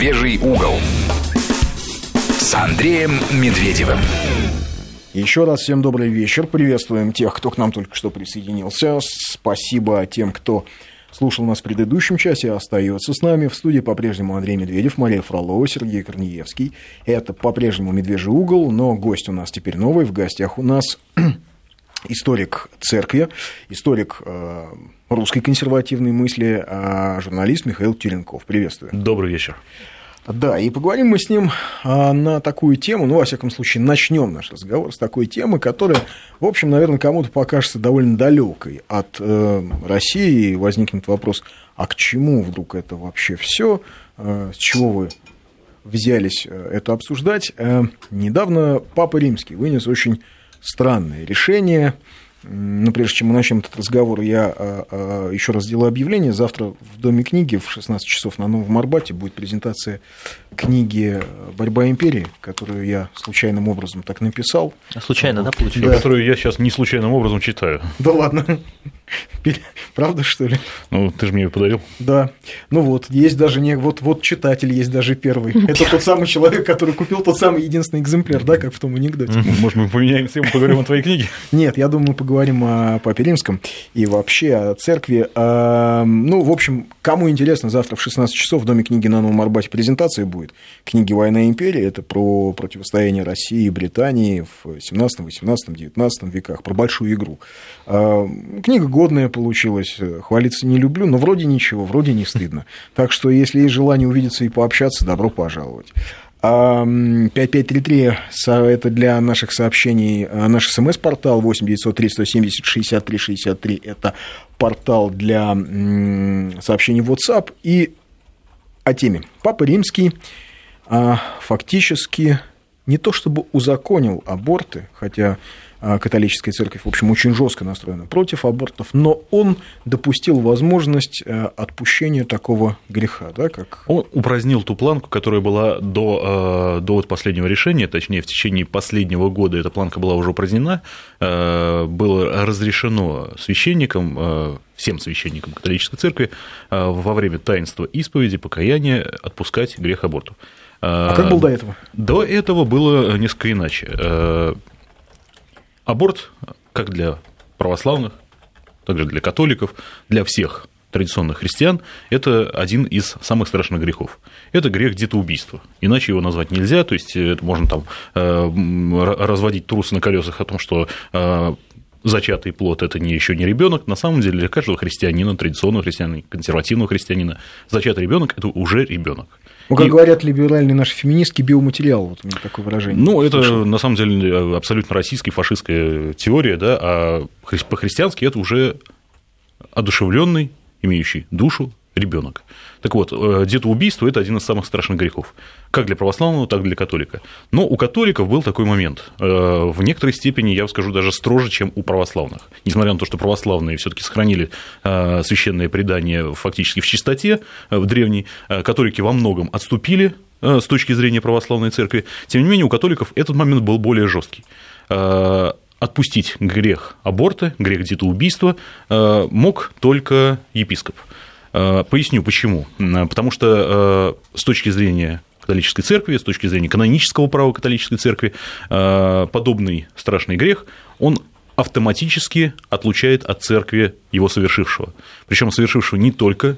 «Медвежий угол» с Андреем Медведевым. Еще раз всем добрый вечер. Приветствуем тех, кто к нам только что присоединился. Спасибо тем, кто слушал нас в предыдущем часе, остается с нами. В студии по-прежнему Андрей Медведев, Мария Фролова, Сергей Корнеевский. Это по-прежнему «Медвежий угол», но гость у нас теперь новый. В гостях у нас историк церкви, историк э, русской консервативной мысли, э, журналист Михаил Тюренков. Приветствую. Добрый вечер. Да, и поговорим мы с ним а, на такую тему, ну, во всяком случае, начнем наш разговор с такой темы, которая, в общем, наверное, кому-то покажется довольно далекой от э, России. И возникнет вопрос, а к чему вдруг это вообще все? Э, с чего вы взялись э, это обсуждать? Э, недавно Папа Римский вынес очень странное решение – ну, прежде чем мы начнем этот разговор, я а, а, еще раз сделаю объявление. Завтра в Доме книги в 16 часов на Новом Арбате будет презентация книги «Борьба империи», которую я случайным образом так написал. А случайно, да, получилось? Да. Которую я сейчас не случайным образом читаю. Да ладно. Правда, что ли? Ну, ты же мне ее подарил. Да. Ну вот, есть даже не... Вот, вот читатель есть даже первый. Это тот самый человек, который купил тот самый единственный экземпляр, да, как в том анекдоте. Может, мы поменяем тему, поговорим о твоей книге? Нет, я думаю, поговорим о Папе Римском и вообще о церкви. А, ну, в общем, кому интересно, завтра в 16 часов в Доме книги на Новом Арбате презентация будет. Книги «Война и империя» — это про противостояние России и Британии в 17, 18, 19 веках, про большую игру. А, книга годная получилась, хвалиться не люблю, но вроде ничего, вроде не стыдно. Так что, если есть желание увидеться и пообщаться, добро пожаловать. 5533 это для наших сообщений, а, наш смс-портал 8 903 170 63 63 это портал для сообщений WhatsApp и о теме. Папа Римский а, фактически не то чтобы узаконил аборты, хотя а, католическая церковь, в общем, очень жестко настроена против абортов, но он допустил возможность э, отпущения такого греха, да, как... Он упразднил ту планку, которая была до, э, до вот последнего решения, точнее, в течение последнего года эта планка была уже упразднена, э, было разрешено священникам, всем священникам католической церкви во время таинства исповеди, покаяния отпускать грех аборту. А как было до этого? До этого было несколько иначе. Аборт, как для православных, также для католиков, для всех традиционных христиан, это один из самых страшных грехов. Это грех детоубийства. Иначе его назвать нельзя, то есть это можно там э, разводить трусы на колесах о том, что э, зачатый плод это не еще не ребенок. На самом деле для каждого христианина, традиционного христианина, консервативного христианина, зачатый ребенок это уже ребенок. Ну, как и... говорят либеральные наши феминистки, биоматериал, вот у меня такое выражение. Ну, это Слышал. на самом деле абсолютно российская фашистская теория, да, а по-христиански это уже одушевленный, имеющий душу ребенок. Так вот, э, детоубийство – это один из самых страшных грехов, как для православного, так и для католика. Но у католиков был такой момент. Э, в некоторой степени, я скажу, даже строже, чем у православных. Несмотря на то, что православные все таки сохранили э, священное предание фактически в чистоте, в древней, католики во многом отступили с точки зрения православной церкви. Тем не менее, у католиков этот момент был более жесткий отпустить грех аборта, грех детоубийства мог только епископ. Э, поясню почему. Потому что э, с точки зрения католической церкви, с точки зрения канонического права католической церкви, э, подобный страшный грех, он автоматически отлучает от церкви его совершившего. Причем совершившего не только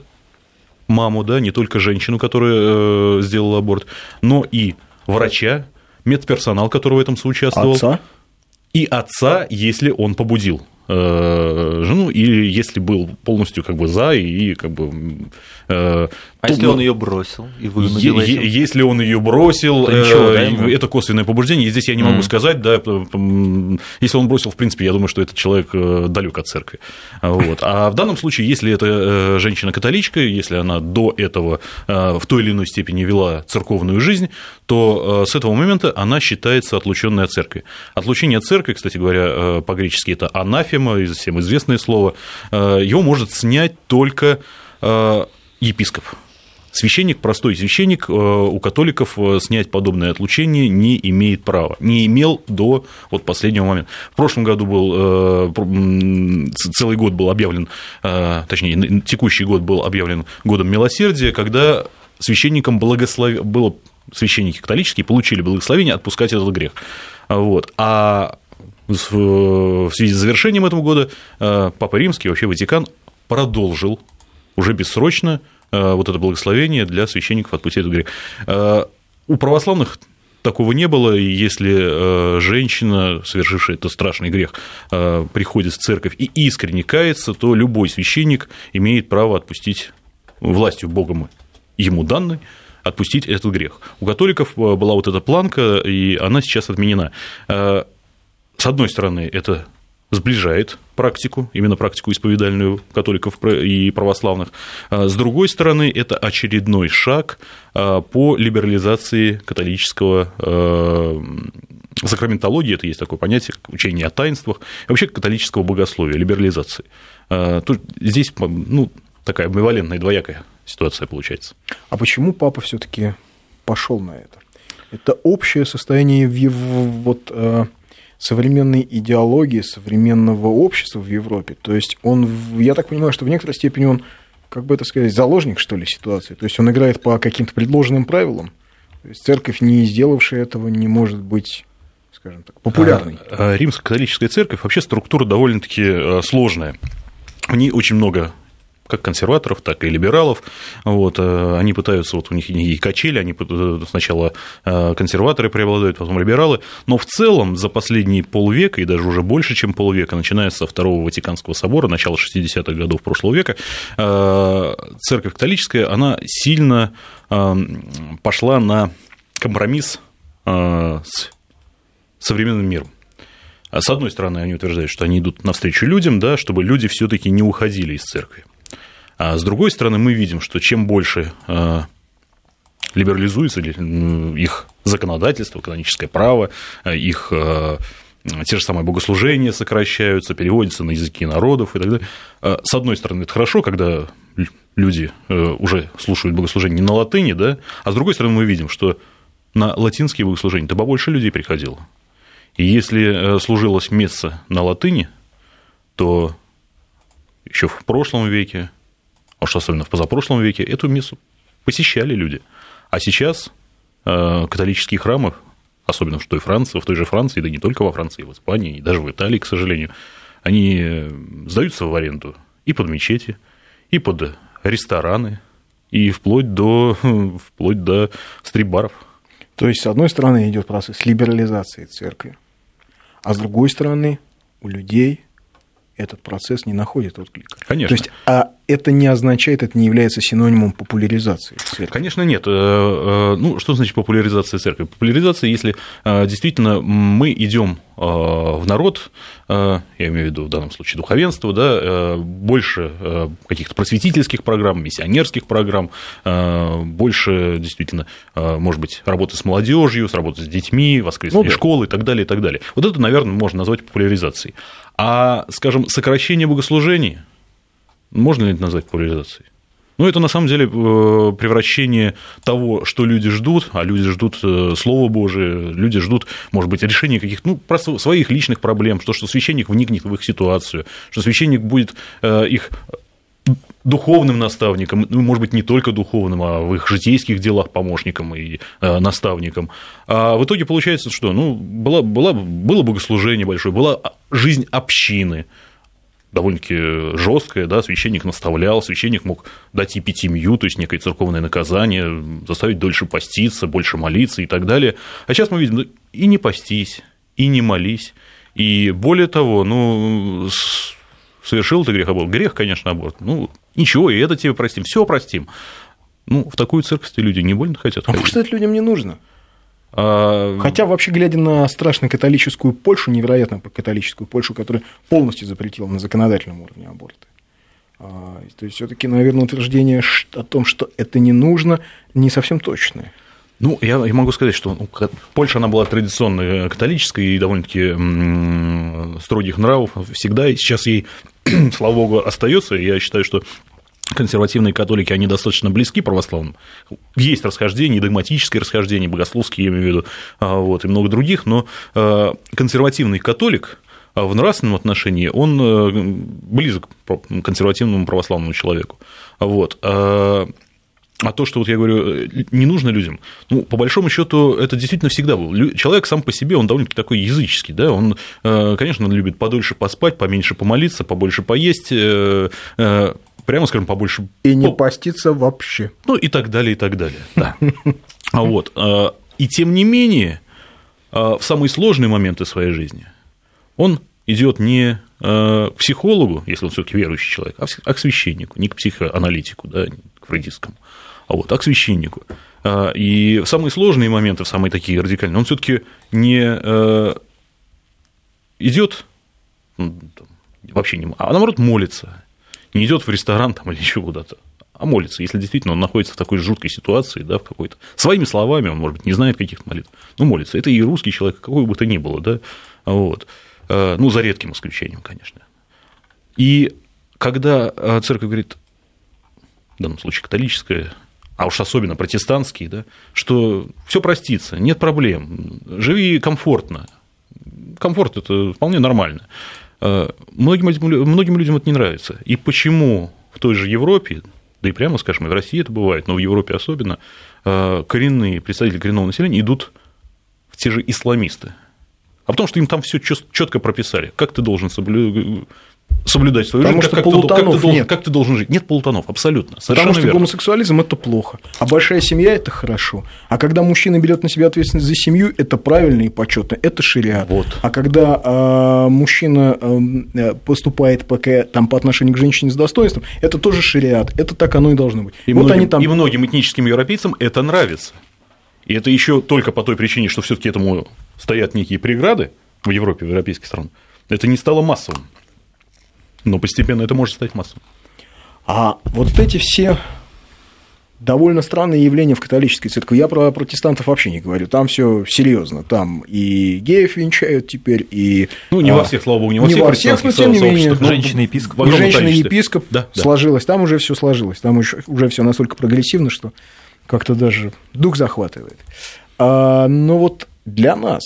маму, да, не только женщину, которая сделала аборт, но и врача, медперсонал, который в этом соучаствовал. Отца? И отца, если он побудил. Э, жену, или если был полностью как бы за и как бы э, а если он ее бросил и е- этим? Если он ее бросил, то ничего, да, э, это косвенное побуждение. И здесь я не могу mm. сказать, да, если он бросил, в принципе, я думаю, что этот человек далек от церкви. Вот. А в данном случае, если это женщина-католичка, если она до этого в той или иной степени вела церковную жизнь, то с этого момента она считается отлученной от церкви. Отлучение от церкви, кстати говоря, по-гречески это анафема, всем известное слово, его может снять только епископ. Священник, простой священник, э, у католиков э, снять подобное отлучение не имеет права, не имел до вот последнего момента. В прошлом году был, э, целый год был объявлен, точнее, текущий год был объявлен годом милосердия, когда священникам благослов... было священники католические получили благословение отпускать этот грех. Вот. А в связи с завершением этого года Папа Римский, вообще Ватикан, продолжил уже бессрочно вот это благословение для священников отпустить этот грех. У православных такого не было, и если женщина, совершившая этот страшный грех, приходит в церковь и искренне кается, то любой священник имеет право отпустить властью Богом ему данной, отпустить этот грех. У католиков была вот эта планка, и она сейчас отменена. С одной стороны, это сближает практику, именно практику исповедальную католиков и православных. С другой стороны, это очередной шаг по либерализации католического сакраментологии, это есть такое понятие, учение о таинствах, и вообще католического богословия, либерализации. Тут здесь ну, такая амбивалентная, двоякая ситуация получается. А почему папа все-таки пошел на это? Это общее состояние в его вот, э, современной идеологии, современного общества в Европе. То есть он, я так понимаю, что в некоторой степени он, как бы это сказать, заложник, что ли, ситуации. То есть он играет по каким-то предложенным правилам. То есть церковь, не сделавшая этого, не может быть скажем так, популярной. А, а Римско-католическая церковь вообще структура довольно-таки э, сложная. В ней очень много как консерваторов, так и либералов. Вот, э, они пытаются, вот у них и качели, они э, сначала э, консерваторы преобладают, потом либералы, но в целом за последние полвека, и даже уже больше, чем полвека, начиная со Второго Ватиканского собора, начала 60-х годов прошлого века, церковь католическая, она сильно пошла на компромисс с современным миром. С одной стороны, они утверждают, что они идут навстречу людям, да, чтобы люди все-таки не уходили из церкви. А с другой стороны, мы видим, что чем больше а, либерализуется их законодательство, каноническое право, а, их те же самые богослужения сокращаются, переводятся на языки народов и так далее. С одной стороны, это хорошо, когда люди уже слушают богослужение не на латыни, да, а с другой стороны, мы видим, что на латинские богослужения-то побольше людей приходило. И если служилось место на латыни, то еще в прошлом веке уж особенно в позапрошлом веке, эту мессу посещали люди. А сейчас э, католические храмы, особенно в той Франции, в той же Франции, да не только во Франции, в Испании, и даже в Италии, к сожалению, они э, сдаются в аренду и под мечети, и под рестораны, и вплоть до, вплоть до стрип-баров. То есть, с одной стороны, идет процесс либерализации церкви, а с другой стороны, у людей этот процесс не находит отклика. Конечно. То есть, а это не означает, это не является синонимом популяризации церкви? Конечно, нет. Э, э, ну, что значит популяризация церкви? Популяризация, если э, действительно мы идем в народ, я имею в виду в данном случае духовенство, да, больше каких-то просветительских программ, миссионерских программ, больше действительно, может быть, работы с молодежью, с работой с детьми, воскресные ну, да. школы и так далее, и так далее. Вот это, наверное, можно назвать популяризацией. А, скажем, сокращение богослужений, можно ли это назвать популяризацией? Ну, это на самом деле э, превращение того, что люди ждут, а люди ждут э, Слова Божие, люди ждут, может быть, решения каких-то, ну, просто своих личных проблем, что, что священник вникнет в их ситуацию, что священник будет э, их духовным наставником, ну, может быть, не только духовным, а в их житейских делах помощником и наставником. А в итоге получается, что ну, была, была, было богослужение большое, была жизнь общины, довольно-таки жесткая, да, священник наставлял, священник мог дать епитимию, то есть некое церковное наказание, заставить дольше поститься, больше молиться и так далее. А сейчас мы видим, и не постись, и не молись, и более того, ну, совершил ты грех аборт. Грех, конечно, аборт. Ну, ничего, и это тебе простим, все простим. Ну, в такую церковь люди не больно хотят. А может, это людям не нужно? А... Хотя, вообще, глядя на страшно католическую Польшу, невероятно католическую Польшу, которая полностью запретила на законодательном уровне аборты. А, то есть, все-таки, наверное, утверждение о том, что это не нужно, не совсем точное. Ну, я, я могу сказать, что ну, Польша, она была традиционно э, католической и довольно-таки строгих нравов всегда, и сейчас ей, слава богу, остается. Я считаю, что консервативные католики, они достаточно близки православным. Есть расхождения, догматические расхождения, богословские, я имею в виду, а, вот, и много других, но э, консервативный католик а, в нравственном отношении, он э, близок к консервативному православному человеку. Вот. а то, что вот я говорю, не нужно людям, ну, по большому счету, это действительно всегда был. Человек сам по себе, он довольно-таки такой языческий, да, он, конечно, он любит подольше поспать, поменьше помолиться, побольше поесть, прямо скажем, побольше... И не поститься вообще. Ну, и так далее, и так далее, да. А вот, и тем не менее, в самые сложные моменты своей жизни он идет не к психологу, если он все-таки верующий человек, а к священнику, не к психоаналитику, да, к фрейдистскому, а вот а к священнику. И в самые сложные моменты, в самые такие радикальные, он все-таки не идет вообще не, а наоборот молится, не идет в ресторан там, или еще куда-то, а молится, если действительно он находится в такой жуткой ситуации, да, в какой-то. Своими словами, он, может быть, не знает каких-то молитв, но молится. Это и русский человек, какой бы то ни было, да, вот. Э, ну, за редким исключением, конечно. И когда э, церковь говорит, в данном случае католическая, а уж особенно протестантские, да, что все простится, нет проблем, живи комфортно. Комфорт это вполне нормально. Э, многим, многим людям это не нравится. И почему в той же Европе, да и прямо скажем, и в России это бывает, но в Европе особенно, коренные представители коренного населения идут в те же исламисты. А потому что им там все четко прописали, как ты должен соблюдать соблюдать свою Потому жизнь, что как, как, ты, как, ты должен, нет. как ты должен жить. Нет полутонов, абсолютно. Потому что верно. гомосексуализм это плохо, а большая семья это хорошо. А когда мужчина берет на себя ответственность за семью, это правильно и почетно, это шариат. Вот. А когда э, мужчина э, поступает пока, там, по отношению к женщине с достоинством, это тоже шариат, это так оно и должно быть. И, вот многим, они там... и многим этническим европейцам это нравится. И это еще только по той причине, что все-таки этому стоят некие преграды в Европе, в европейских странах. Это не стало массовым. Но постепенно это может стать массовым. А вот эти все довольно странные явления в католической церкви. Я про протестантов вообще не говорю. Там все серьезно. Там и геев венчают теперь, и... Ну, не а, во всех, слава богу, не во не всех, во всех но тем не менее. Женщина-епископ. И женщина-епископ да, да. сложилось. Там уже все сложилось. Там уже, уже все настолько прогрессивно, что как-то даже дух захватывает. А, но вот для нас,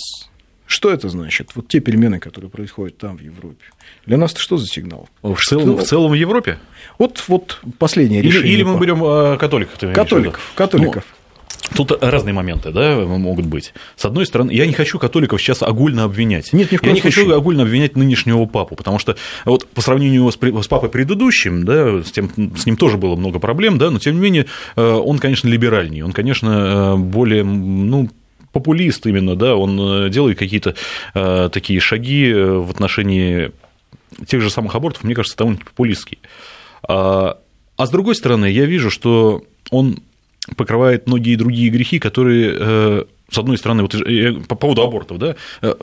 что это значит? Вот те перемены, которые происходят там, в Европе. Для нас это что за сигнал? В целом, в целом в Европе? Вот, вот последнее или, решение. Или мы берем э, католиков. Католиков, католиков. Ну, Тут разные моменты, да, могут быть. С одной стороны, я не хочу католиков сейчас огульно обвинять. Нет, ни в коем Я не случае. хочу огульно обвинять нынешнего папу, потому что вот по сравнению с, с папой предыдущим, да, с, тем, с ним тоже было много проблем, да, но тем не менее э, он, конечно, либеральнее, он, конечно, э, более, ну, популист именно, да, он делает какие-то э, такие шаги в отношении тех же самых абортов, мне кажется, довольно популистские. А, а с другой стороны, я вижу, что он покрывает многие другие грехи, которые с одной стороны, вот по поводу абортов, да,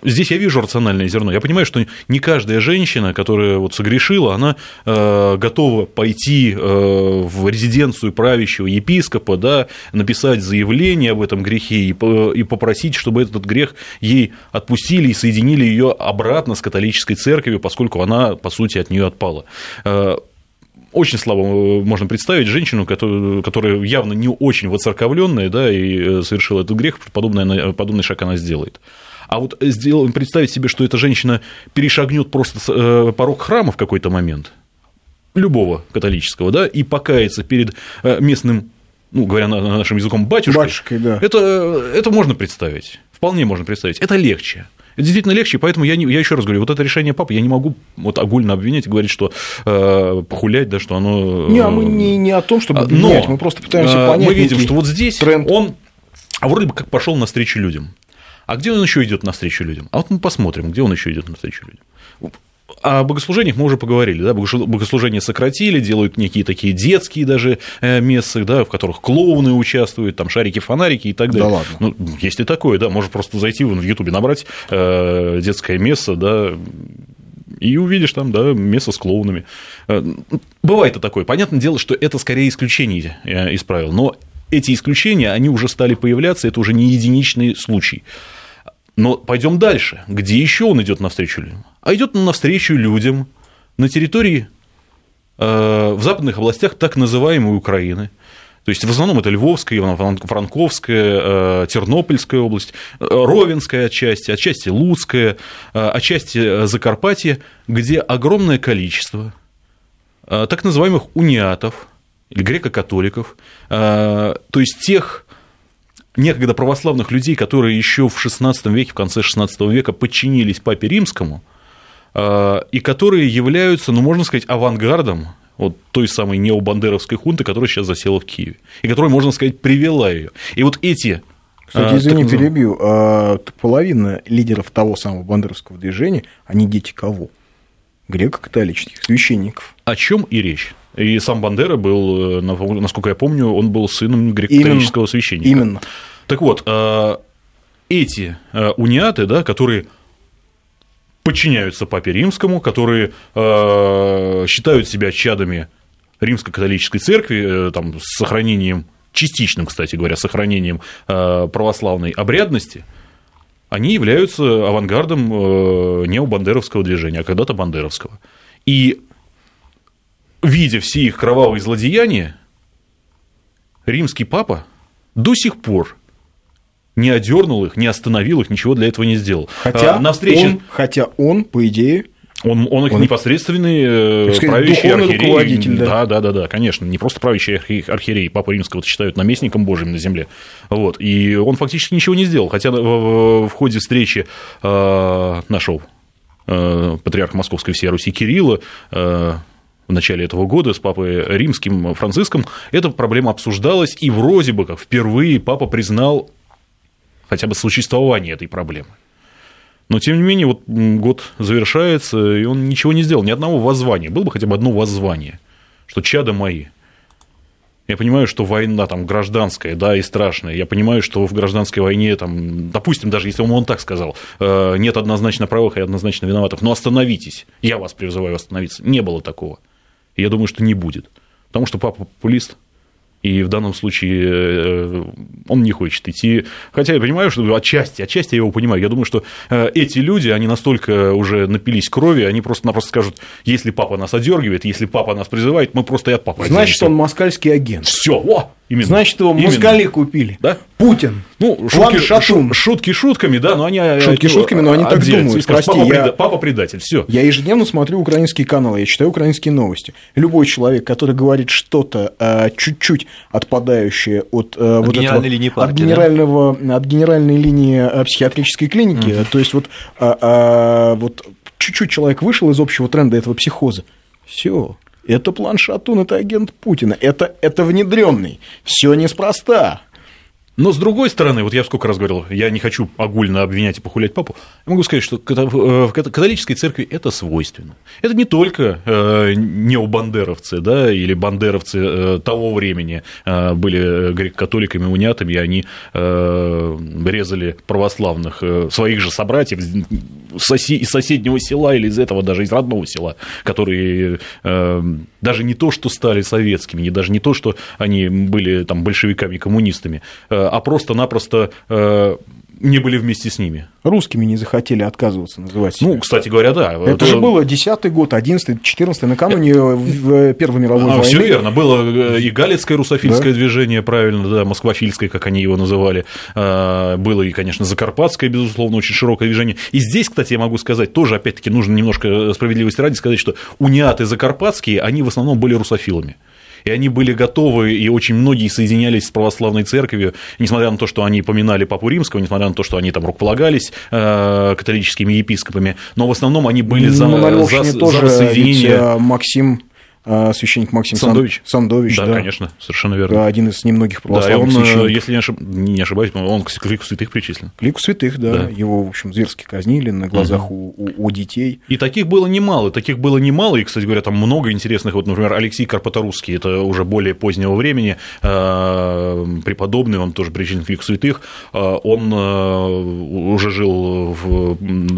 здесь я вижу рациональное зерно. Я понимаю, что не каждая женщина, которая вот согрешила, она готова пойти в резиденцию правящего епископа, да, написать заявление об этом грехе и попросить, чтобы этот грех ей отпустили и соединили ее обратно с католической церковью, поскольку она, по сути, от нее отпала очень слабо э, можно представить женщину, которая, которая явно не очень воцерковленная, да, и э, совершила этот грех, подобный, подобный шаг она сделает. А вот сделаем, представить себе, что эта женщина перешагнет просто э, порог храма в какой-то момент, любого католического, да, и покается перед местным, ну, говоря нашим языком, батюшкой, батюшкой да. это, это можно представить, вполне можно представить, это легче. Это действительно легче, поэтому я, не, я еще раз говорю, вот это решение папы я не могу вот огульно обвинять и говорить, что э, похулять, да, что оно... Не, а мы не, не о том, чтобы обвинять, Но, мы просто пытаемся понять. Мы видим, что вот здесь тренд. он вроде бы как пошел навстречу людям. А где он еще идет навстречу людям? А вот мы посмотрим, где он еще идет навстречу людям. О богослужениях мы уже поговорили, да, богослужения сократили, делают некие такие детские даже э, мессы, да, в которых клоуны участвуют, там шарики, фонарики и так далее. Да ладно. Ну, есть и такое, да, можно просто зайти в Ютубе, набрать э, детское место, да, и увидишь там, да, место с клоунами. Э, бывает и такое. Понятное дело, что это скорее исключение из правил, но эти исключения, они уже стали появляться, это уже не единичный случай. Но пойдем дальше. Где еще он идет навстречу людям? А идет он навстречу людям на территории э, в западных областях так называемой Украины. То есть в основном это Львовская, Ивано-Франковская, э, Тернопольская область, э, Ровенская отчасти, отчасти Луцкая, отчасти Закарпатье, где огромное количество так называемых униатов, или греко-католиков, то есть тех некогда православных людей, которые еще в XVI веке, в конце XVI века подчинились Папе Римскому, и которые являются, ну, можно сказать, авангардом вот той самой необандеровской хунты, которая сейчас засела в Киеве, и которая, можно сказать, привела ее. И вот эти кстати, извини, перебью. А, половина лидеров того самого бандеровского движения, они дети кого? Греко-католических священников. О чем и речь? И сам Бандера был, э, насколько я помню, он был сыном греко-католического Именно. священника. Именно. Так вот, эти э, униаты, да, которые подчиняются Папе Римскому, которые э, считают себя чадами римско-католической церкви, там, с сохранением частичным, кстати говоря, сохранением э, православной обрядности, они являются авангардом э, необандеровского движения, а когда-то бандеровского. И видя все их кровавые злодеяния, римский папа до сих пор не одернул их, не остановил их, ничего для этого не сделал. Хотя, а, на встрече... он, хотя он, по идее, он, он их он непосредственный сказать, правящий архиерей. руководитель, да. да. Да, да, да, конечно. Не просто правящий архиерей, Папа Римского считают наместником Божьим на земле. Вот. И он фактически ничего не сделал. Хотя в, в ходе встречи э, нашего э, патриарха Московской всей Руси Кирилла э, в начале этого года с папой римским Франциском эта проблема обсуждалась, и вроде бы как впервые папа признал хотя бы существование этой проблемы. Но, тем не менее, вот год завершается, и он ничего не сделал, ни одного воззвания. Было бы хотя бы одно воззвание, что чада мои. Я понимаю, что война там гражданская, да, и страшная. Я понимаю, что в гражданской войне, там, допустим, даже если он, так сказал, э, нет однозначно правых и однозначно виноватых, но остановитесь. Я вас призываю остановиться. Не было такого. И я думаю, что не будет. Потому что папа популист, и в данном случае э, он не хочет идти. Хотя я понимаю, что отчасти, отчасти я его понимаю. Я думаю, что э, эти люди, они настолько уже напились крови, они просто-напросто скажут, если папа нас одергивает, если папа нас призывает, мы просто и от папы Значит, он москальский агент. Все, о, Именно. Значит, его Именно. москали купили. Да? Путин. Ну, шутки, шу, шутки шутками, да, но они... Шутки шутками, но они так думают. Прости, папа, я... папа предатель, все. Я ежедневно смотрю украинские каналы, я читаю украинские новости. Любой человек, который говорит что-то чуть-чуть отпадающее от, а, от вот генеральной этого, линии партии, от, генерального, да? от генеральной линии а, психиатрической клиники, угу. то есть вот, а, а, вот чуть-чуть человек вышел из общего тренда этого психоза, все, это план Шатун, это агент Путина, это, это внедренный. Все неспроста. Но с другой стороны, вот я сколько раз говорил, я не хочу огульно обвинять и похулять папу, я могу сказать, что в католической церкви это свойственно. Это не только э, необандеровцы, да, или бандеровцы э, того времени э, были греко-католиками, униатами, и они резали православных своих же собратьев из соседнего села или из этого даже из родного села, которые даже не то, что стали советскими, не даже не то, что они были там большевиками, коммунистами, а просто-напросто э, не были вместе с ними. Русскими не захотели отказываться называть себя. Ну, кстати говоря, да. Это, это... же было 10-й год, 11-й, 14-й, накануне в Первой мировой а, войны. Все верно. Было э, и Галицкое русофильское да. движение, правильно, да, москвофильское, как они его называли. А, было и, конечно, Закарпатское, безусловно, очень широкое движение. И здесь, кстати, я могу сказать, тоже, опять-таки, нужно немножко справедливости ради сказать, что униаты закарпатские, они в основном были русофилами и они были готовы, и очень многие соединялись с православной церковью, несмотря на то, что они поминали Папу Римского, несмотря на то, что они там рукополагались э, католическими епископами, но в основном они были за, ну, за, за, тоже за соединение. Ведь Максим священник Максим Сандович. Сандович, да, да, конечно, совершенно верно. Один из немногих православных да, он, э, священников. Если не, ошиб... не ошибаюсь, он к лику святых причислен. К лику святых, да. да. Его, в общем, зверски казнили на глазах угу. у, у, у детей. И таких было немало, таких было немало, и, кстати говоря, там много интересных, вот, например, Алексей Карпаторусский, это уже более позднего времени, э, преподобный, он тоже причислен к лику святых, э, он уже жил в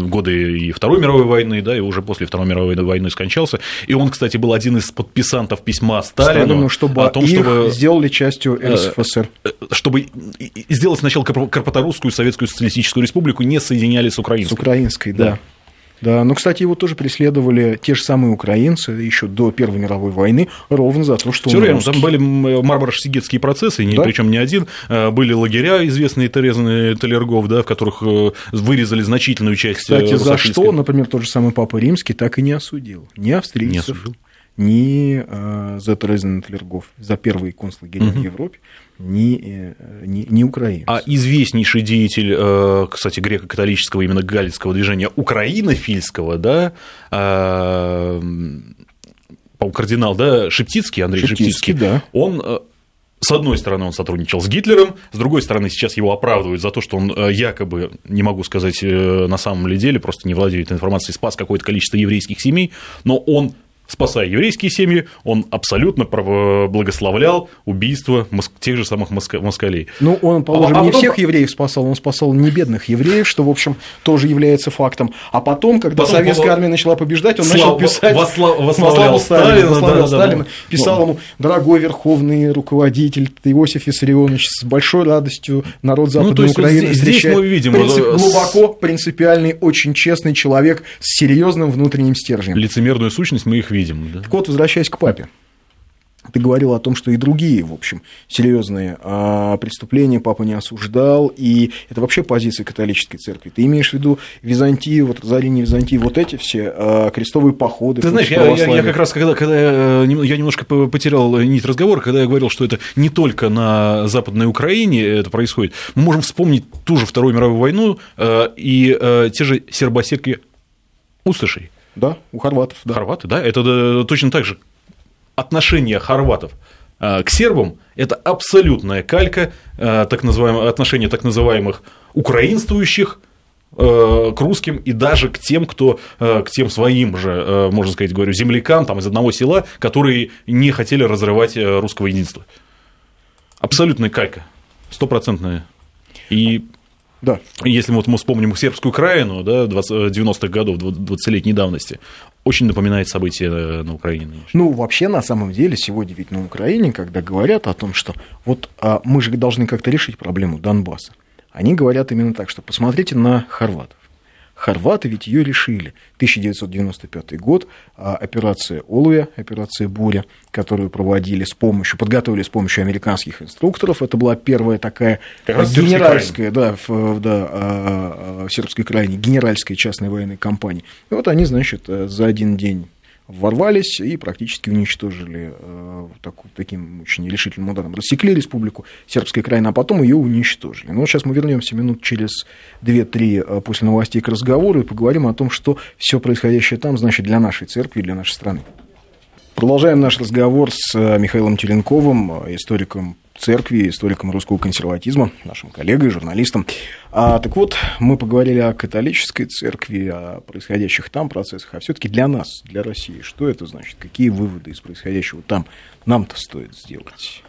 годы и Второй мировой войны, да, и уже после Второй мировой войны скончался, и он, кстати, был один из подписантов письма Сталину, Сталину чтобы о том, их чтобы сделали частью э, РСФСР. Э, чтобы сделать сначала Карпаторусскую Советскую Социалистическую Республику не соединяли с украинской. С украинской, да. да. Да, но, кстати, его тоже преследовали те же самые украинцы еще до Первой мировой войны, ровно за то, что Все он русский. Там были Марборо-Сигетские процессы, да? причем не один. Э, были лагеря, известные Терезаны Толергов, да, в которых вырезали значительную часть Кстати, за что, например, тот же самый Папа Римский так и не осудил. Ни австрийцев, не осудил ни э, за Трезентлергов, за первый концлагеря угу. в Европе, ни, э, ни, ни украинец. А известнейший деятель, э, кстати, греко-католического именно галицкого движения украинофильского, да, э, кардинал, да, Шептицкий, Андрей Шептицкий, Шептицкий да. он с одной стороны, он сотрудничал с Гитлером, с другой стороны, сейчас его оправдывают за то, что он якобы, не могу сказать на самом ли деле, просто не владеет информацией, спас какое-то количество еврейских семей, но он спасая еврейские семьи, он абсолютно благословлял убийство тех же самых москалей. Ну, он, положим, а, а не потом... всех евреев спасал, он спасал не бедных евреев, что, в общем, тоже является фактом. А потом, когда потом, советская армия начала побеждать, он Слав... начал писать... Восла... Восславлял Сталина, Сталина, да, Сталина да, писал да. ему, дорогой верховный руководитель Иосиф Виссарионович, с большой радостью народ Западной ну, то есть Украины здесь, здесь мы видим... Принцип... Э, глубоко принципиальный, очень честный человек с серьезным внутренним стержнем. Лицемерную сущность мы их видим видим. Да? Так вот, возвращаясь к папе. Ты говорил о том, что и другие, в общем, серьезные а, преступления папа не осуждал, и это вообще позиция католической церкви. Ты имеешь в виду Византию, вот разорение Византии, вот эти все а, крестовые походы? Ты знаешь, я, я, я как раз, когда, когда я, я немножко потерял нить разговора, когда я говорил, что это не только на Западной Украине это происходит, мы можем вспомнить ту же Вторую мировую войну а, и те же сербосеки пустошей да, у хорватов. Да. Хорваты, да, это точно так же отношение хорватов э, к сербам – это абсолютная калька э, так называемых, отношения так называемых украинствующих э, к русским и даже к тем, кто к тем своим же, можно сказать, говорю, землякам там, из одного села, которые не хотели разрывать русского единства. Абсолютная калька, стопроцентная. И да. Если вот мы вспомним сербскую краину да, 90-х годов, 20-летней давности, очень напоминает события э, на Украине. Ну, вообще, на самом деле, сегодня ведь на Украине, когда говорят о том, что вот а мы же должны как-то решить проблему Донбасса, они говорят именно так, что посмотрите на хорватов. Хорваты ведь ее решили. 1995 год, а, операция Олуя, операция Буря, которую проводили с помощью, подготовили с помощью американских инструкторов. Это была первая такая генеральская, да, в, да, а, а, в сербской крайне, генеральская частная военная компания. И вот они, значит, э, за один день ворвались и практически уничтожили э, такой, таким очень решительным ударом. Рассекли республику Сербская крайна, а потом ее уничтожили. Но сейчас мы вернемся минут через 2-3 э, после новостей к разговору и поговорим о том, что все происходящее там значит для нашей церкви и для нашей страны. Продолжаем наш разговор с э, Михаилом Теленковым, историком церкви, историком русского консерватизма, нашим коллегой, журналистом. А, так вот, мы поговорили о католической церкви, о происходящих там процессах, а все-таки для нас, для России, что это значит? Какие выводы из происходящего там нам-то стоит сделать?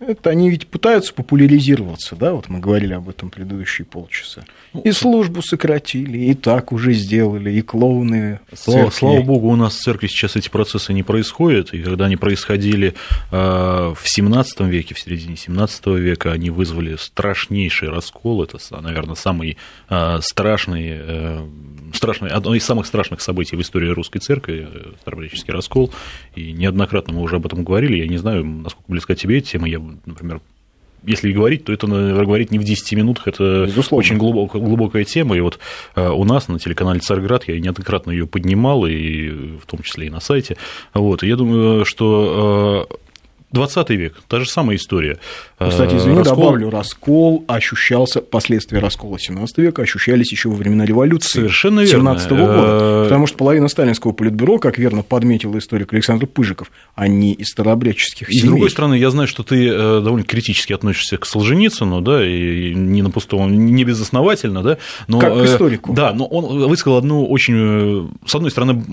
Это они ведь пытаются популяризироваться, да, вот мы говорили об этом предыдущие полчаса. Ну, и службу сократили, и так уже сделали, и клоуны. Слава, слава богу, у нас в церкви сейчас эти процессы не происходят, и когда они происходили э, в 17 веке, в середине 17 века, они вызвали страшнейший раскол, это, наверное, самый э, страшный, э, страшный, одно из самых страшных событий в истории русской церкви, Старобреческий раскол, и неоднократно мы уже об этом говорили, я не знаю, насколько близка тебе эта тема, я например, если говорить, то это наверное, говорить не в 10 минутах, это Безусловно. очень глубокая, глубокая тема. И вот э, у нас на телеканале Царьград я неоднократно ее поднимал, и в том числе и на сайте. Вот, и я думаю, что э, 20 век, та же самая история. Ну, кстати, извини, раскол... добавлю, раскол ощущался, последствия раскола 17 века ощущались еще во времена революции Совершенно верно. 17 года. Потому что половина сталинского политбюро, как верно подметил историк Александр Пыжиков, они из старообрядческих семей. И с другой стороны, я знаю, что ты э, довольно критически относишься к Солженицыну, да, и не на пустом, не безосновательно, да. Но, как к э, историку. Да, но он высказал одну очень, э, с одной стороны,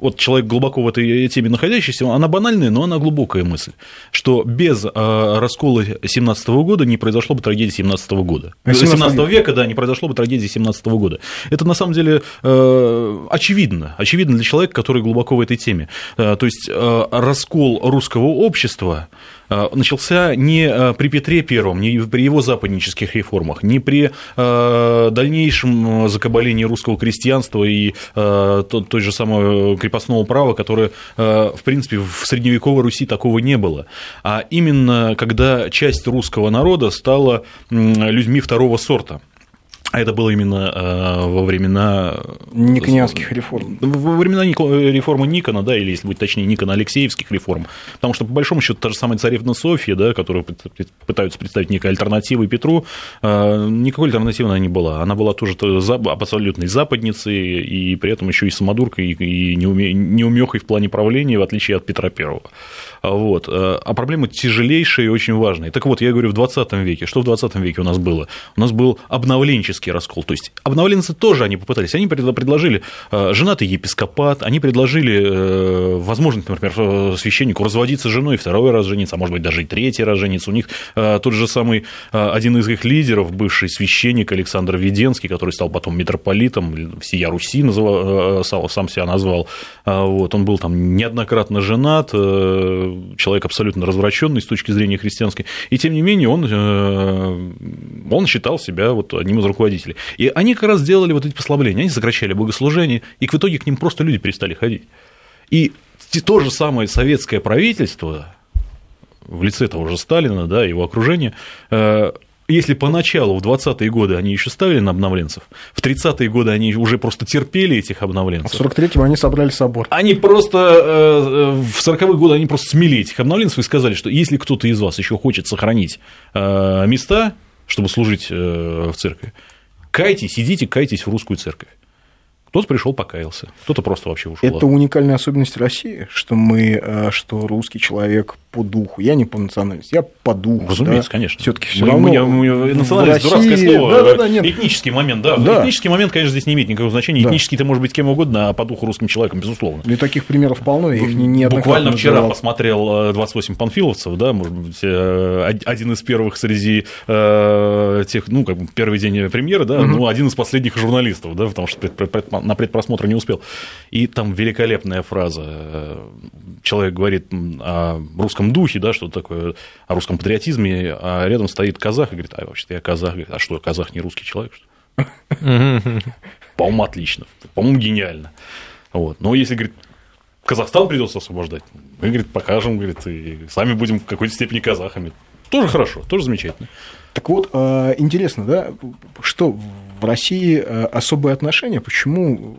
вот человек глубоко в этой теме находящийся, она банальная, но она глубокая мысль что без э, раскола 17 года не произошло бы трагедии 17 года. 17, 17 века, да, не произошло бы трагедии 17 года. Это на самом деле э, очевидно, очевидно для человека, который глубоко в этой теме. Э, то есть раскол русского общества начался не э, при Петре Первом, не при его западнических реформах, не при э, дальнейшем закабалении русского крестьянства и той же самого крепостного права, которое, в принципе, в средневековой Руси такого не было, а именно когда часть русского народа стала людьми второго сорта. А это было именно э, во времена... Никонианских реформ. Во времена реформы Никона, да, или, если быть точнее, Никона Алексеевских реформ. Потому что, по большому счету, та же самая царевна Софья, да, которую пытаются представить некой альтернативой Петру, э, никакой альтернативы она не была. Она была тоже абсолютной западницей, и при этом еще и самодуркой, и неумехой в плане правления, в отличие от Петра Первого. Вот. Э, а проблема тяжелейшая и очень важная. Так вот, я говорю, в 20 веке. Что в 20 веке у нас было? У нас был обновленческий раскол. То есть обновленцы тоже они попытались. Они предложили э, женатый епископат, они предложили э, возможность, например, священнику разводиться с женой, второй раз жениться, а может быть, даже и третий раз жениться. У них тот же самый один из их лидеров, бывший священник Александр Веденский, который стал потом митрополитом, всея Руси называл, сам себя назвал. Вот, он был там неоднократно женат, человек абсолютно развращенный с точки зрения христианской, и тем не менее он, э, он считал себя вот одним из руководителей. И они как раз сделали вот эти послабления, они сокращали богослужение, и в итоге к ним просто люди перестали ходить. И то же самое советское правительство в лице того же Сталина, да, его окружения, э, если поначалу в 20-е годы они еще ставили на обновленцев, в 30-е годы они уже просто терпели этих обновленцев. А в 43-м они собрали собор. Они просто, э, в 40-е годы они просто смели этих обновленцев и сказали, что если кто-то из вас еще хочет сохранить э, места, чтобы служить э, в церкви, кайтесь, идите, кайтесь в русскую церковь. Кто-то пришел, покаялся, кто-то просто вообще ушел. Это уникальная особенность России, что мы, что русский человек по духу. Я не по национальности, я по духу. Разумеется, да? конечно. Все-таки все равно. Мы, мы, национальность России... дурацкое слово. Да, да, да, нет. Этнический момент, да. да. Этнический момент, конечно, здесь не имеет никакого значения. Да. Этнический ты может быть кем угодно, а по духу русским человеком, безусловно. И таких примеров полно, их не, Буквально вчера называл. посмотрел 28 э, панфиловцев, да, может быть, э, один из первых среди э, тех, ну, как бы первый день премьеры, да, угу. ну, один из последних журналистов, да, потому что на предпросмотр не успел. И там великолепная фраза. Человек говорит о русском духе, да, что такое о русском патриотизме, а рядом стоит казах и говорит, а вообще-то я казах. Говорит, а что, казах не русский человек, что По-моему, отлично, по-моему, гениально. Вот. Но если, говорит, Казахстан придется освобождать, мы, говорит, покажем, говорит, и сами будем в какой-то степени казахами. Тоже хорошо, тоже замечательно. Так вот, а, интересно, да, что в России а, особое отношение, почему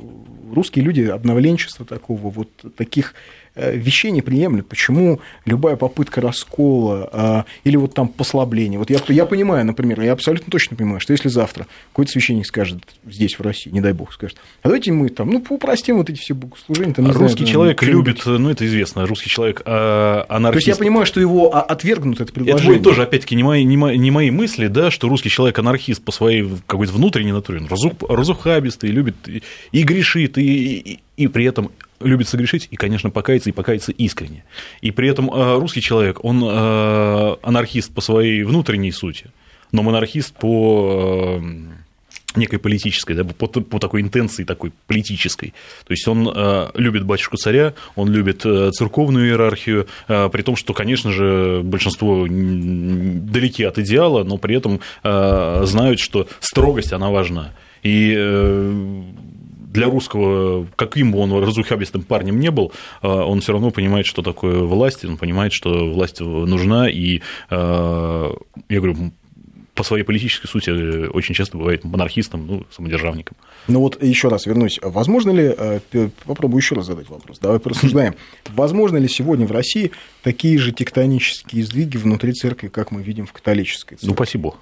русские люди обновленчества такого, вот таких Э, вещей не приемлют. Почему любая попытка раскола а, или вот там послабления. Вот я, я понимаю, например, я абсолютно точно понимаю, что если завтра какой-то священник скажет здесь, в России, не дай бог, скажет, а давайте мы там, ну, упростим вот эти все богослужения. Там, русский знаю, человек любит, ну, это известно, русский человек а, анархист. То есть я понимаю, что его отвергнут это предложение. Это будет тоже, опять-таки, не мои, не, мои, не мои мысли, да, что русский человек анархист по своей какой-то внутренней натуре, он разухабистый, любит и, и грешит, и, и, и при этом любит согрешить и, конечно, покаяться и покаяться искренне. И при этом э, русский человек, он э, анархист по своей внутренней сути, но монархист по э, некой политической, да, по, по такой интенции такой политической. То есть он э, любит батюшку царя, он любит э, церковную иерархию, э, при том, что, конечно же, большинство далеки от идеала, но при этом э, знают, что строгость, она важна. И для русского, каким бы он разухабистым парнем не был, э, он все равно понимает, что такое власть, он понимает, что власть нужна, и э, я говорю, по своей политической сути очень часто бывает монархистом, ну, самодержавником. Ну вот еще раз вернусь. Возможно ли, э, попробую еще раз задать вопрос, давай порассуждаем. Возможно ли сегодня в России такие же тектонические сдвиги внутри церкви, как мы видим в католической церкви? Ну, спасибо.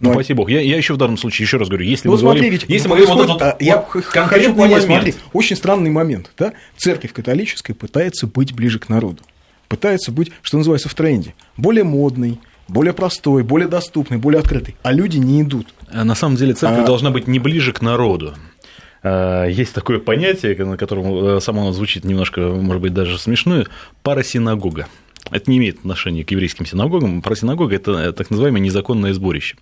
Ну, спасибо Бог. Я, я еще в данном случае еще раз говорю, если ну, мы смотри, говорим, ведь если мы говорим вот этот, я вот хочу понять, смотри, очень странный момент, да? Церковь католическая пытается быть ближе к народу, пытается быть, что называется, в тренде, более модный, более простой, более доступный, более открытый, а люди не идут. А на самом деле церковь а... должна быть не ближе к народу. А, есть такое понятие, на котором э, само оно звучит немножко, может быть, даже смешное, парасинагога. Это не имеет отношения к еврейским синагогам. Про синагога – это так называемое незаконное сборище.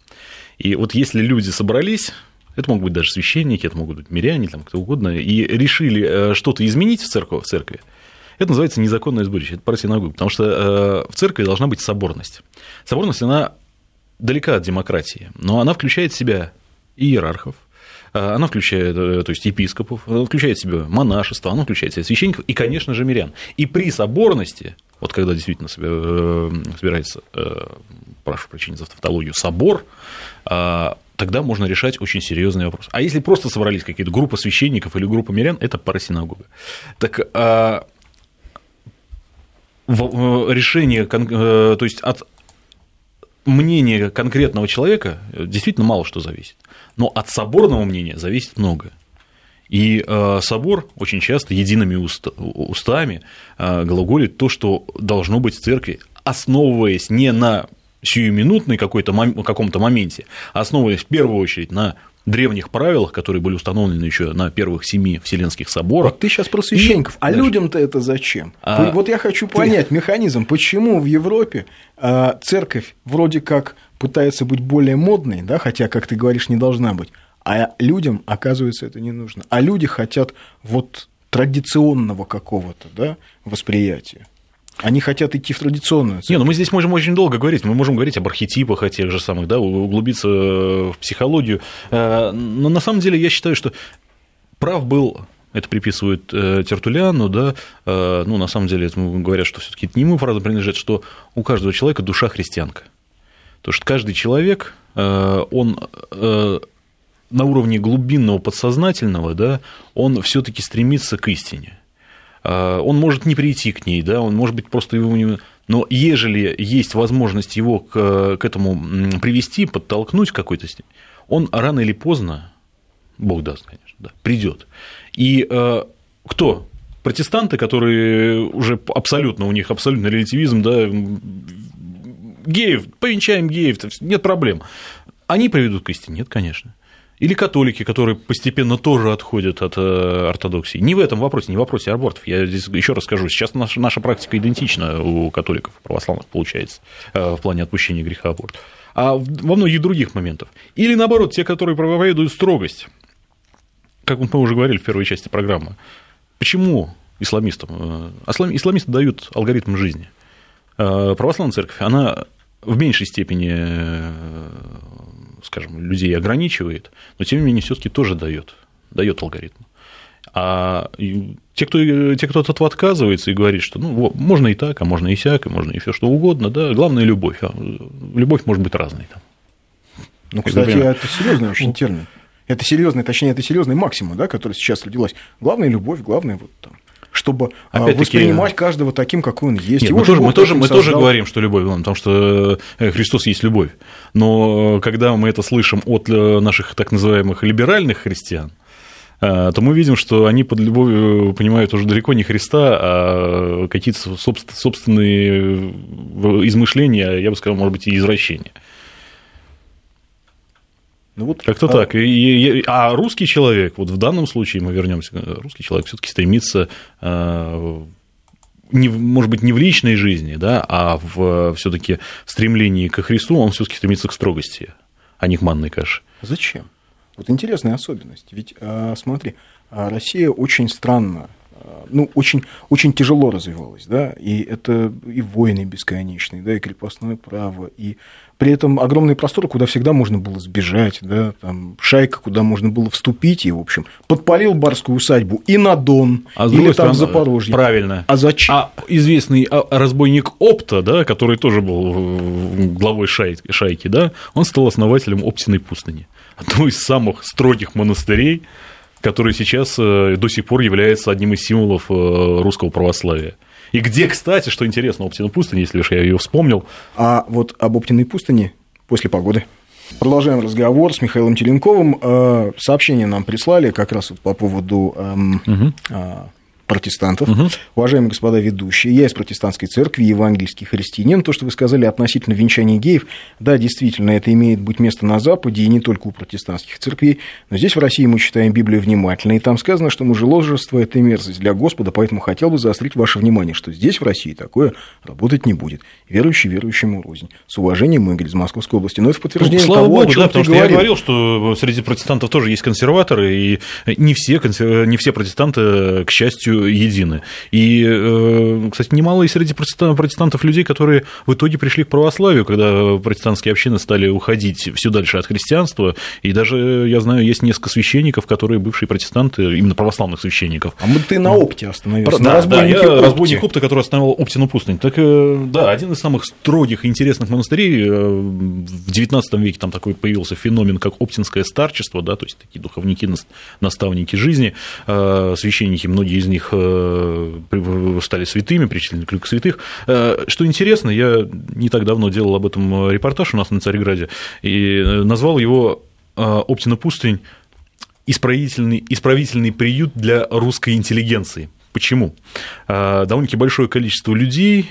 И вот если люди собрались, это могут быть даже священники, это могут быть миряне, там, кто угодно, и решили э, что-то изменить в церкви, в церкви, это называется незаконное сборище, это про синагогу, потому что э, в церкви должна быть соборность. Соборность, она далека от демократии, но она включает в себя иерархов, э, она включает, то есть епископов, она включает в себя монашество, она включает в себя священников и, конечно же, мирян. И при соборности вот когда действительно э, собирается, э, прошу прощения за тавтологию, собор, а, тогда можно решать очень серьезный вопрос. А если просто собрались какие-то группы священников или группа мирян, это парасинагога. Так а, решение, э, то есть от мнения конкретного человека действительно мало что зависит, но от соборного мнения зависит многое. И э, собор очень часто едиными уст, устами э, глаголит то, что должно быть в церкви, основываясь не на сиюминутной какой-то каком-то моменте, а основываясь в первую очередь на древних правилах, которые были установлены еще на первых семи Вселенских соборах. Вот ты сейчас про священников, и... а людям-то это зачем? А... Вот я хочу понять ты... механизм, почему в Европе а, церковь вроде как пытается быть более модной, да, хотя, как ты говоришь, не должна быть, а людям, оказывается, это не нужно. А люди хотят вот традиционного какого-то да, восприятия. Они хотят идти в традиционную церковь. Не, ну мы здесь можем очень долго говорить. Мы можем говорить об архетипах, о тех же самых, да, углубиться в психологию. Э, но на самом деле я считаю, что прав был это приписывают э, Тертуляну, да, э, ну, на самом деле, говорят, что все таки это не ему, правда, принадлежит, что у каждого человека душа христианка. Потому что каждый человек, он на уровне глубинного подсознательного, да, он все таки стремится к истине. А, он может не прийти к ней, да, он может быть просто его но ежели есть возможность его к, к этому привести, подтолкнуть какой-то, он рано или поздно, Бог даст, конечно, да, придет. И э, кто? Протестанты, которые уже абсолютно, у них абсолютно релятивизм, да, геев, повенчаем геев, нет проблем. Они приведут к истине? Нет, конечно. Или католики, которые постепенно тоже отходят от э, ортодоксии. Не в этом вопросе, не в вопросе абортов. Я здесь еще раз скажу, сейчас наша, наша практика идентична у католиков, православных, получается, э, в плане отпущения греха аборта. А во многих других моментах. Или наоборот, те, которые проповедуют строгость. Как мы уже говорили в первой части программы. Почему исламистам? Э, исламисты дают алгоритм жизни. Православная церковь, она в меньшей степени скажем, людей ограничивает, но тем не менее все-таки тоже дает, дает алгоритм. А те, кто, те, кто от этого отказывается и говорит, что ну, можно и так, а можно и сяк, и можно и все что угодно, да, главное любовь. А любовь может быть разной. Там. Ну, кстати, Например, это серьезный очень термин. Это серьезный, точнее, это серьезный максимум, да, который сейчас родилась. Главная любовь, главное вот там чтобы а, воспринимать каждого таким, какой он есть. Нет, мы тоже, мы, тоже, мы тоже говорим, что любовь, потому что э, Христос есть любовь. Но когда мы это слышим от э, наших так называемых либеральных христиан, э, то мы видим, что они под любовью понимают уже далеко не Христа, а какие-то собственные измышления, я бы сказал, может быть, и извращения. Ну, вот, Как-то а... так. И, и, а русский человек, вот в данном случае мы вернемся, русский человек все-таки стремится э, не, может быть, не в личной жизни, да, а в все-таки стремлении к Христу он все-таки стремится к строгости, а не к манной каше. Зачем? Вот интересная особенность. Ведь э, смотри, Россия очень странно ну, очень, очень тяжело развивалась, да, и это и войны бесконечные, да, и крепостное право, и при этом огромный простор, куда всегда можно было сбежать, да, там шайка, куда можно было вступить, и, в общем, подпалил барскую усадьбу и на Дон, а или там в Запорожье. Правильно. А зачем? А известный разбойник Опта, да, который тоже был главой шайки, да, он стал основателем Оптиной пустыни, одного из самых строгих монастырей, который сейчас э, до сих пор является одним из символов э, русского православия. И где, кстати, что интересно, Оптина пустыня, если уж я ее вспомнил. А вот об Оптиной пустыне после погоды. Продолжаем разговор с Михаилом Теленковым. Э, сообщение нам прислали как раз по поводу угу протестантов. Угу. Уважаемые господа ведущие, я из протестантской церкви, евангельский христианин. То, что вы сказали относительно венчания геев, да, действительно, это имеет быть место на Западе, и не только у протестантских церквей. Но здесь, в России, мы читаем Библию внимательно, и там сказано, что мужеложество – это мерзость для Господа, поэтому хотел бы заострить ваше внимание, что здесь, в России, такое работать не будет. Верующий верующему рознь. С уважением, Игорь из Московской области. Но это в подтверждение ну, слава того, Богу, о чем да, потому что говорил. я говорил, что среди протестантов тоже есть консерваторы, и не все, не все протестанты, к счастью, едины. И, э, кстати, немало и среди протестантов людей, которые в итоге пришли к православию, когда протестантские общины стали уходить все дальше от христианства. И даже, я знаю, есть несколько священников, которые бывшие протестанты, именно православных священников. А мы ты на опте остановился. Да, на да, я опте. разбойник опта, который остановил Оптину пустынь. Так, э, да, один из самых строгих и интересных монастырей в XIX веке там такой появился феномен, как Оптинское старчество, да, то есть такие духовники, наставники жизни, э, священники, многие из них э, стали святыми, причислены к святых. Э, что интересно, я не так давно делал об этом репортаж у нас на Царьграде, и назвал его «Оптина пустынь» исправительный, исправительный приют для русской интеллигенции. Почему? Довольно-таки большое количество людей,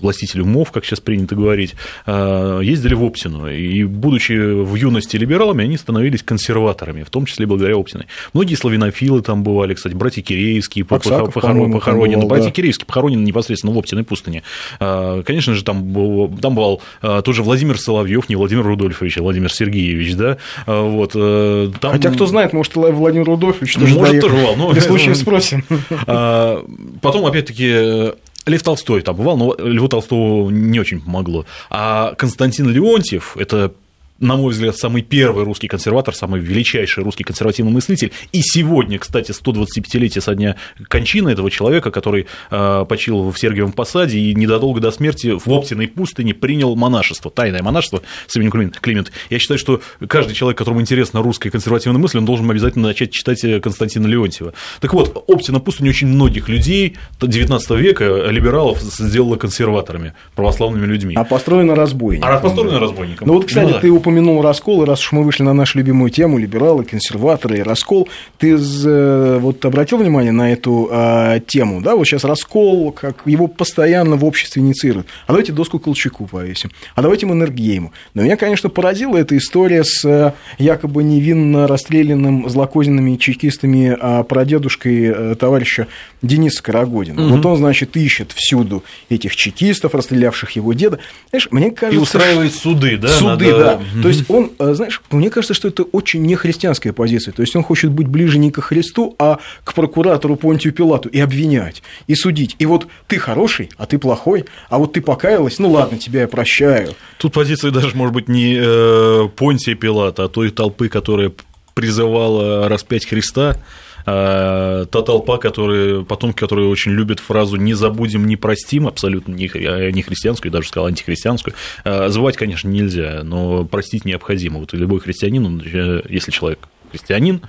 властители умов, как сейчас принято говорить, а, ездили в Оптину. И, будучи в юности либералами, они становились консерваторами, в том числе благодаря Оптиной. Многие славянофилы там бывали, кстати, братья Кирейские Аксаков, похоронены. похоронены. Бывал, братья да. Кирейские похоронены непосредственно в Оптиной пустыне. А, конечно же, там, там бывал тоже Владимир Соловьев, не Владимир Рудольфович, а Владимир Сергеевич, да, вот. Э, там... Хотя, кто знает, может, Владимир Рудольфович тоже Может, доехал. тоже бывал, но... При случае спросим. А, потом, опять-таки, Лев Толстой там бывал, но Льву Толстому не очень помогло. А Константин Леонтьев – это на мой взгляд, самый первый русский консерватор, самый величайший русский консервативный мыслитель. И сегодня, кстати, 125-летие со дня кончины этого человека, который э, почил в Сергиевом Посаде и незадолго до смерти в Оптиной пустыне принял монашество, тайное монашество с именем Климент. Я считаю, что каждый человек, которому интересна русская консервативная мысль, он должен обязательно начать читать э, Константина Леонтьева. Так вот, Оптина пустыня очень многих людей 19 века, либералов, сделала консерваторами, православными людьми. А построена разбойником. А построена разбойником. Ну вот, кстати, ну, да. ты упомянул раскол, и раз уж мы вышли на нашу любимую тему, либералы, консерваторы и раскол, ты э, вот обратил внимание на эту э, тему, да, вот сейчас раскол, как его постоянно в обществе инициируют. А давайте доску Колчаку повесим, а давайте Маннергейму. Но меня, конечно, поразила эта история с э, якобы невинно расстрелянным злокозненными чекистами э, прадедушкой э, товарища Дениса Карагодина. Угу. Вот он, значит, ищет всюду этих чекистов, расстрелявших его деда. Знаешь, мне кажется... И устраивает суды, да? Суды, надо... да. То есть он, э, знаешь, мне кажется, что это очень нехристианская позиция. То есть он хочет быть ближе не к Христу, а к прокуратору Понтию Пилату и обвинять, и судить. И вот ты хороший, а ты плохой, а вот ты покаялась, ну ладно, тебя я прощаю. Тут позиция даже, может быть, не э, Понтия Пилата, а той толпы, которая призывала распять Христа, та толпа, которые, потомки, которые очень любят фразу «не забудем, не простим», абсолютно не, не христианскую, даже сказал антихристианскую, а, забывать, конечно, нельзя, но простить необходимо. Вот любой христианин, если человек христианин,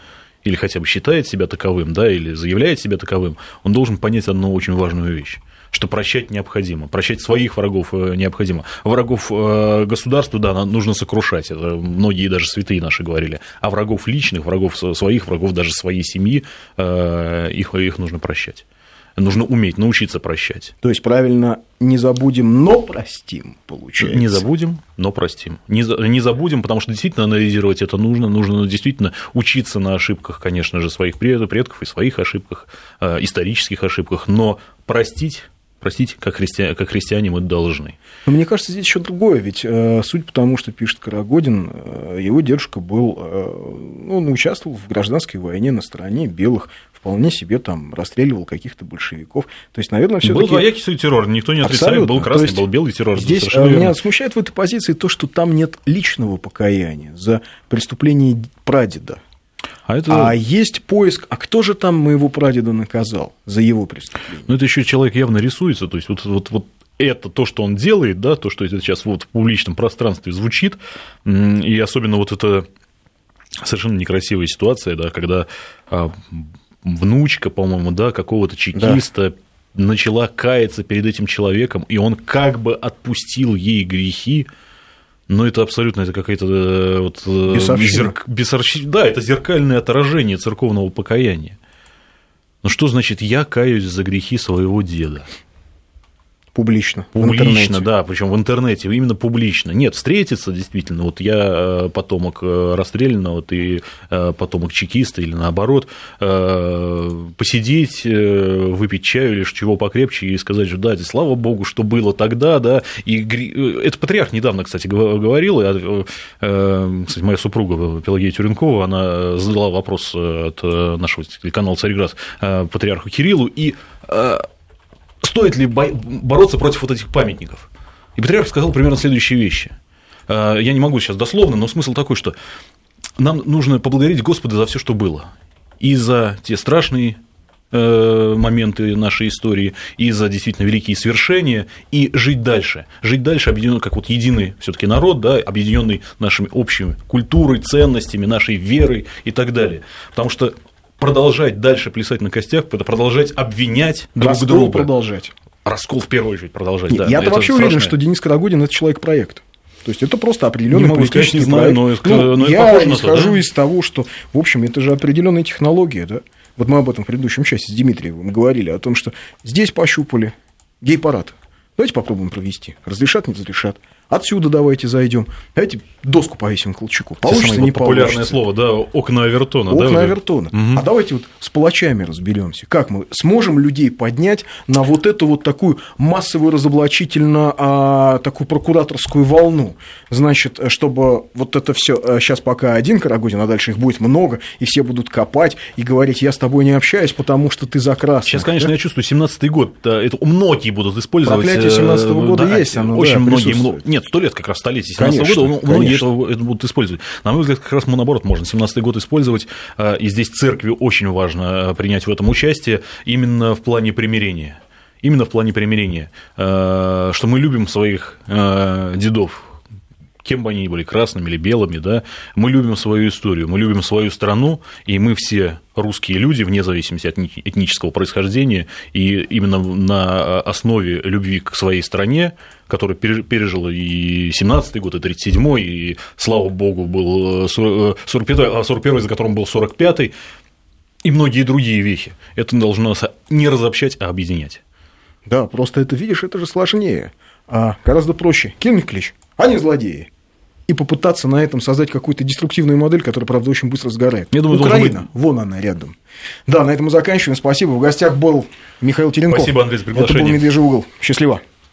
или хотя бы считает себя таковым, да, или заявляет себя таковым, он должен понять одну очень важную вещь что прощать необходимо, прощать своих врагов э, необходимо. Врагов э, государства, да, нужно сокрушать, это многие даже святые наши говорили, а врагов личных, врагов своих, врагов даже своей семьи, э, их, их нужно прощать. Нужно уметь, научиться прощать. То есть правильно не забудем, но простим, получается. Не забудем, но простим. Не, не забудем, потому что действительно анализировать это нужно. Нужно действительно учиться на ошибках, конечно же, своих предков и своих ошибках, исторических ошибках, но простить простите, как, христи... как христиане мы должны. Но мне кажется, здесь еще другое, ведь э, суть потому, что пишет Карагодин, э, его дедушка был, э, ну, он участвовал в гражданской войне на стороне белых, вполне себе там расстреливал каких-то большевиков. То есть, наверное, все Был двоякий террор, никто не отрицает, был красный, был белый террор. Здесь меня верно. смущает в этой позиции то, что там нет личного покаяния за преступление прадеда. А, это... а есть поиск, а кто же там моего прадеда наказал за его преступление? Ну, это еще человек явно рисуется, то есть вот, вот, вот это то, что он делает, да, то, что это сейчас вот в публичном пространстве звучит, и особенно вот это совершенно некрасивая ситуация, да, когда а, внучка, по-моему, да, какого-то чекиста да. начала каяться перед этим человеком, и он как бы отпустил ей грехи, но это абсолютно это какая-то э, вот, э, зерк... Бесарщ... Да, это зеркальное отражение церковного покаяния. Но что значит я каюсь за грехи своего деда? Публично. Публично, да, причем в интернете, именно публично. Нет, встретиться действительно. Вот я э, потомок э, расстрелянного, ты э, потомок чекиста или наоборот, посидеть, выпить чаю или чего покрепче и сказать, что да, слава богу, что было тогда, да. И это патриарх недавно, кстати, говорил, и, кстати, моя супруга Пелагея Тюренкова, она задала вопрос от нашего телеканала «Царьград» патриарху Кириллу, и стоит ли бороться против вот этих памятников? И патриарх сказал примерно следующие вещи. А, я не могу сейчас дословно, но смысл такой, что нам нужно поблагодарить Господа за все, что было. И за те страшные э, моменты нашей истории, и за действительно великие свершения, и жить дальше. Жить дальше, объединенный как вот единый все таки народ, да, объединенный нашими общими культурой, ценностями, нашей верой и так далее. Потому что продолжать дальше плясать на костях, продолжать обвинять друг Раскол друга. продолжать. Раскол в первую очередь продолжать. Нет, да, я-то вообще страшное. уверен, что Денис Карагудин это человек-проект. То есть это просто определенный не могу сказать, не знаю, проект. Но, ну, но я исхожу да? из того, что, в общем, это же определенная технология, да. Вот мы об этом в предыдущем части с Дмитриевым говорили, о том, что здесь пощупали гей-парад. Давайте попробуем провести. Разрешат, не разрешат. Отсюда давайте зайдем. Давайте доску повесим Колчаку. Получится, не популярное получится. слово, да, окна Авертона. Окна да, Авертона. Угу. А давайте вот с палачами разберемся. Как мы сможем людей поднять на вот эту вот такую массовую разоблачительно а, такую прокураторскую волну? Значит, чтобы вот это все сейчас а, пока один Карагодин, а дальше их будет много, и все будут копать и говорить, я с тобой не общаюсь, потому что ты за. Сейчас, конечно, да? я чувствую, 17-й год, это многие будут использовать. Проклятие 17 -го года да, есть, оно, очень да, многие. Нет, сто лет как раз столетие 17 -го года, ну, многие это, это будут использовать. На мой взгляд, как раз мы наоборот можно 17 год использовать, э, и здесь церкви очень важно э, принять в этом участие именно в плане примирения. Именно в плане примирения, э, что мы любим своих дедов, кем бы они ни были, красными или белыми, да, мы любим свою историю, мы любим свою страну, и мы все русские люди, вне зависимости от этнического происхождения, и именно на основе любви к своей стране, которая пережила и 17-й год, и 37-й, и, слава богу, был 45-й, а 41-й, за которым был 45-й, и многие другие вехи. Это должно нас не разобщать, а объединять. Да, просто это, видишь, это же сложнее. А гораздо проще. Кинуть клич, они злодеи и попытаться на этом создать какую-то деструктивную модель, которая, правда, очень быстро сгорает. Я думаю, Украина, быть... вон она рядом. Да, на этом мы заканчиваем. Спасибо. В гостях был Михаил Теренков. Спасибо, Андрей, за приглашение. Это был «Медвежий угол». Счастливо.